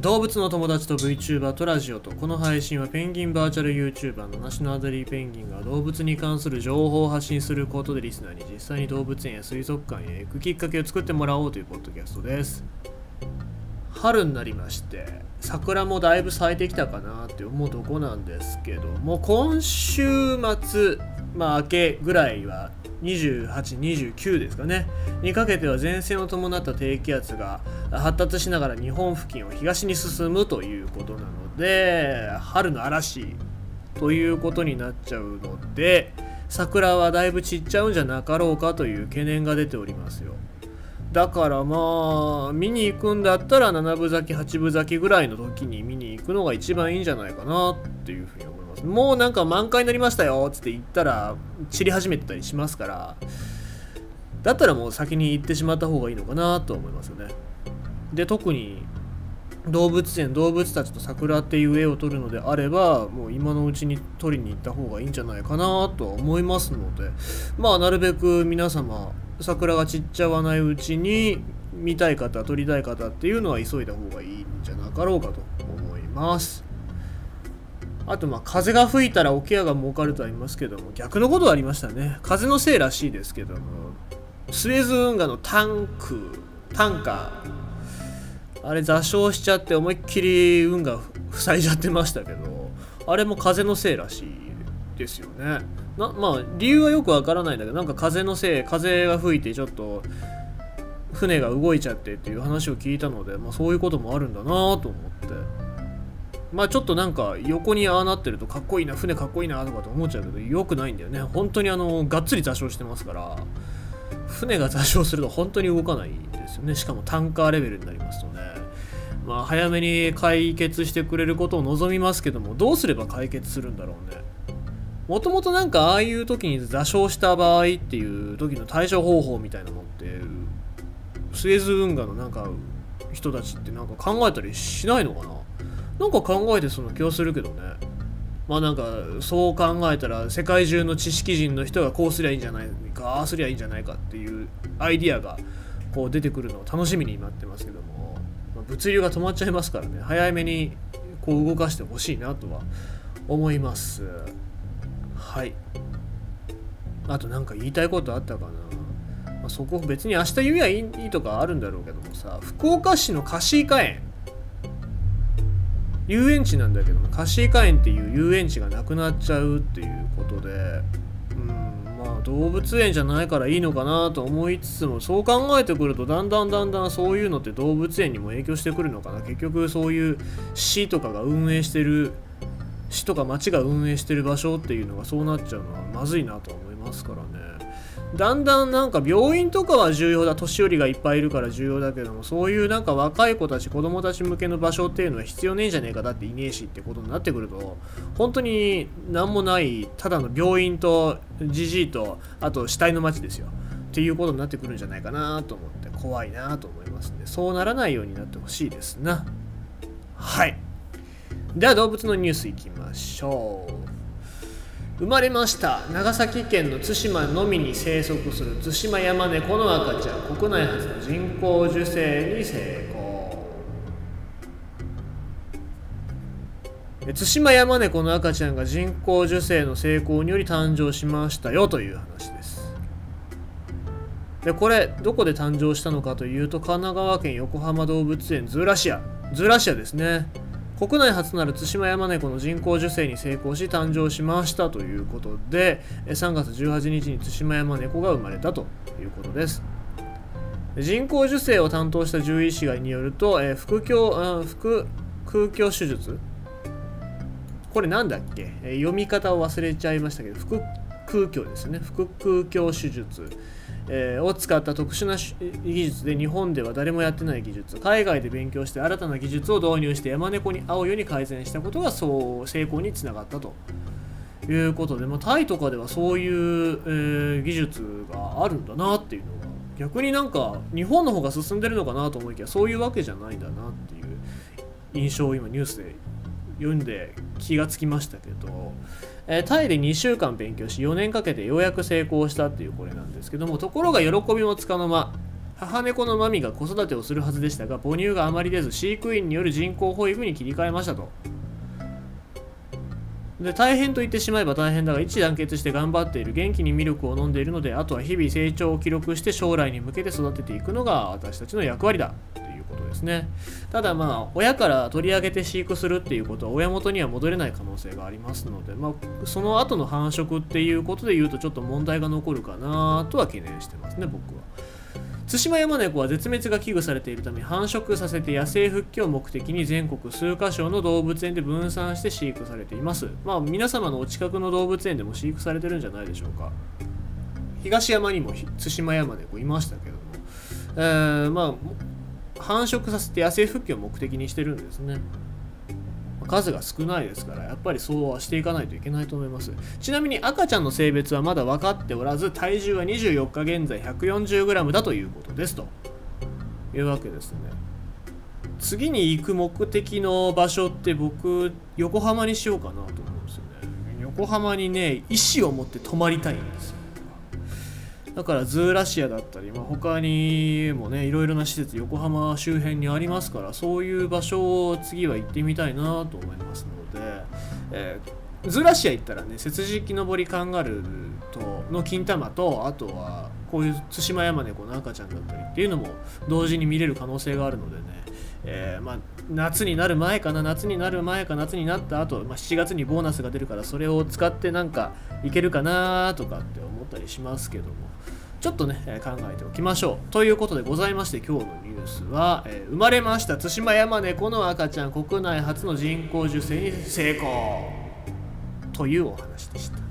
動物の友達と VTuber とラジオとこの配信はペンギンバーチャル YouTuber のナシのアダリーペンギンが動物に関する情報を発信することでリスナーに実際に動物園や水族館へ行くきっかけを作ってもらおうというポッドキャストです。春になりまして桜もだいぶ咲いてきたかなって思うとこなんですけども今週末まあ明けぐらいは28、29ですかね。にかけては前線を伴った低気圧が発達しながら日本付近を東に進むということなので春の嵐ということになっちゃうので桜はだいぶ散っちゃうんじゃなかろうかという懸念が出ておりますよ。だからまあ見に行くんだったら7分咲き8分咲きぐらいの時に見に行くのが一番いいんじゃないかなっていうふうにもうなんか満開になりましたよっつって言ったら散り始めてたりしますからだったらもう先に行ってしまった方がいいのかなと思いますよね。で特に動物園動物たちと桜っていう絵を撮るのであればもう今のうちに撮りに行った方がいいんじゃないかなとは思いますのでまあなるべく皆様桜が散っちゃわないうちに見たい方撮りたい方っていうのは急いだ方がいいんじゃなかろうかと思います。あとまあ風が吹いたら桶屋が儲かるとは言いますけども逆のことはありましたね。風のせいらしいですけども。スエズ運河のタンクタンカー。あれ座礁しちゃって思いっきり運が塞いじゃってましたけどあれも風のせいらしいですよね。なまあ理由はよくわからないんだけどなんか風のせい風が吹いてちょっと船が動いちゃってっていう話を聞いたので、まあ、そういうこともあるんだなと思って。まあちょっとなんか横にああなってるとかっこいいな船かっこいいなとかと思っちゃうけどよくないんだよね。本当にあのがっつり座礁してますから船が座礁すると本当に動かないですよね。しかもタンカーレベルになりますとね。まあ早めに解決してくれることを望みますけどもどうすれば解決するんだろうね。もともとなんかああいう時に座礁した場合っていう時の対処方法みたいなのってスエズ運河のなんか人たちってなんか考えたりしないのかな？なんか考えてその気はするけどね。まあなんかそう考えたら世界中の知識人の人がこうすりゃいいんじゃないかああすりゃいいんじゃないかっていうアイディアがこう出てくるのを楽しみに待ってますけども、まあ、物流が止まっちゃいますからね。早めにこう動かしてほしいなとは思います。はい。あと何か言いたいことあったかな、まあ、そこ別に明日言えばいいとかあるんだろうけどもさ。福岡市のカシイカ園遊園地なんだけどもカシイカ園っていう遊園地がなくなっちゃうっていうことでうんまあ動物園じゃないからいいのかなと思いつつもそう考えてくるとだんだんだんだんそういうのって動物園にも影響してくるのかな。結局そういう市とかが運営してる市とか町が運営してる場所っていうのがそうなっちゃうのはまずいなと思いますからね。だんだんなんか病院とかは重要だ年寄りがいっぱいいるから重要だけどもそういうなんか若い子たち子供たち向けの場所っていうのは必要ねえんじゃねえかだっていねえしってことになってくると本当に何もないただの病院とじじいとあと死体の町ですよ。っていうことになってくるんじゃないかなと思って怖いなと思いますんでそうならないようになってほしいですな。はい。では動物のニュースいきましょう。生まれました。長崎県の対馬のみに生息する。対馬山猫の赤ちゃん。国内初の人工授精に成功。対馬山猫の赤ちゃんが人工授精の成功により誕生しましたよという話です。でこれどこで誕生したのかというと神奈川県横浜動物園ズーラシア。ズーラシアですね。国内初なる対馬山猫の人工授精に成功し誕生しましたということで3月18日に対馬山猫が生まれたということです。人工授精を担当した獣医師がによると、え腹腔腹空胸手術？これなんだっけ、え読み方を忘れちゃいましたけど腹空胸ですね。腹空胸手術。えー、を使った特殊な技術で日本では誰もやってない技術。海外で勉強して新たな技術を導入して山猫に会うように改善したことがそう成功につながったと。いうことで、まあ、タイとかではそういう、えー、技術があるんだなっていうのが逆になんか日本の方が進んでるのかなと思いきやそういうわけじゃないんだなっていう印象を今ニュースで読んで気がつきましたけど、えー、タイで2週間勉強し4年かけてようやく成功したっていうこれなんですけどもところが喜びもつかの間母猫のマミが子育てをするはずでしたが母乳があまり出ず飼育員による人工保育に切り替えましたと。で大変と言ってしまえば大変だが一致団結して頑張っている元気にミルクを飲んでいるのであとは日々成長を記録して将来に向けて育てていくのが私たちの役割だ。ということですね。ただまあ親から取り上げて飼育するっていうことは親元には戻れない可能性がありますので、まあ、その後の繁殖っていうことで言うとちょっと問題が残るかなとは懸念してますね僕は。ツシマヤマネコは絶滅が危惧されているため繁殖させて野生復帰を目的に全国数カ所の動物園で分散して飼育されています。まあ皆様のお近くの動物園でも飼育されてるんじゃないでしょうか。東山にもツシマヤマネコいましたけども、えー、まあ繁殖させて野生復帰を目的にしてるんですね。数が少ないですからやっぱりそうはしていかないといけないと思います。ちなみに赤ちゃんの性別はまだ分かっておらず体重は24日現在 140g だということですと。いうわけですね。次に行く目的の場所って僕横浜にしようかなと思うんですよね。横浜にね意思を持って泊まりたいんですよ。だからズーラシアだったり、まあ、他にもねいろいろな施設横浜周辺にありますからそういう場所を次は行ってみたいなと思いますので、えー、ズーラシア行ったらね節磁木登りカンガルーとの金玉とあとはこういうツシマヤマネコの赤ちゃんだったりっていうのも同時に見れる可能性があるのでね、えー、まあ、夏になる前かな夏になる前か夏になった後、まあ、7月にボーナスが出るからそれを使ってなんかいけるかなとかって思ったりしますけどもちょっとね、考えておきましょう。ということでございまして今日のニュースは、えー、生まれました対馬山猫の赤ちゃん国内初の人工授精に成功というお話でした。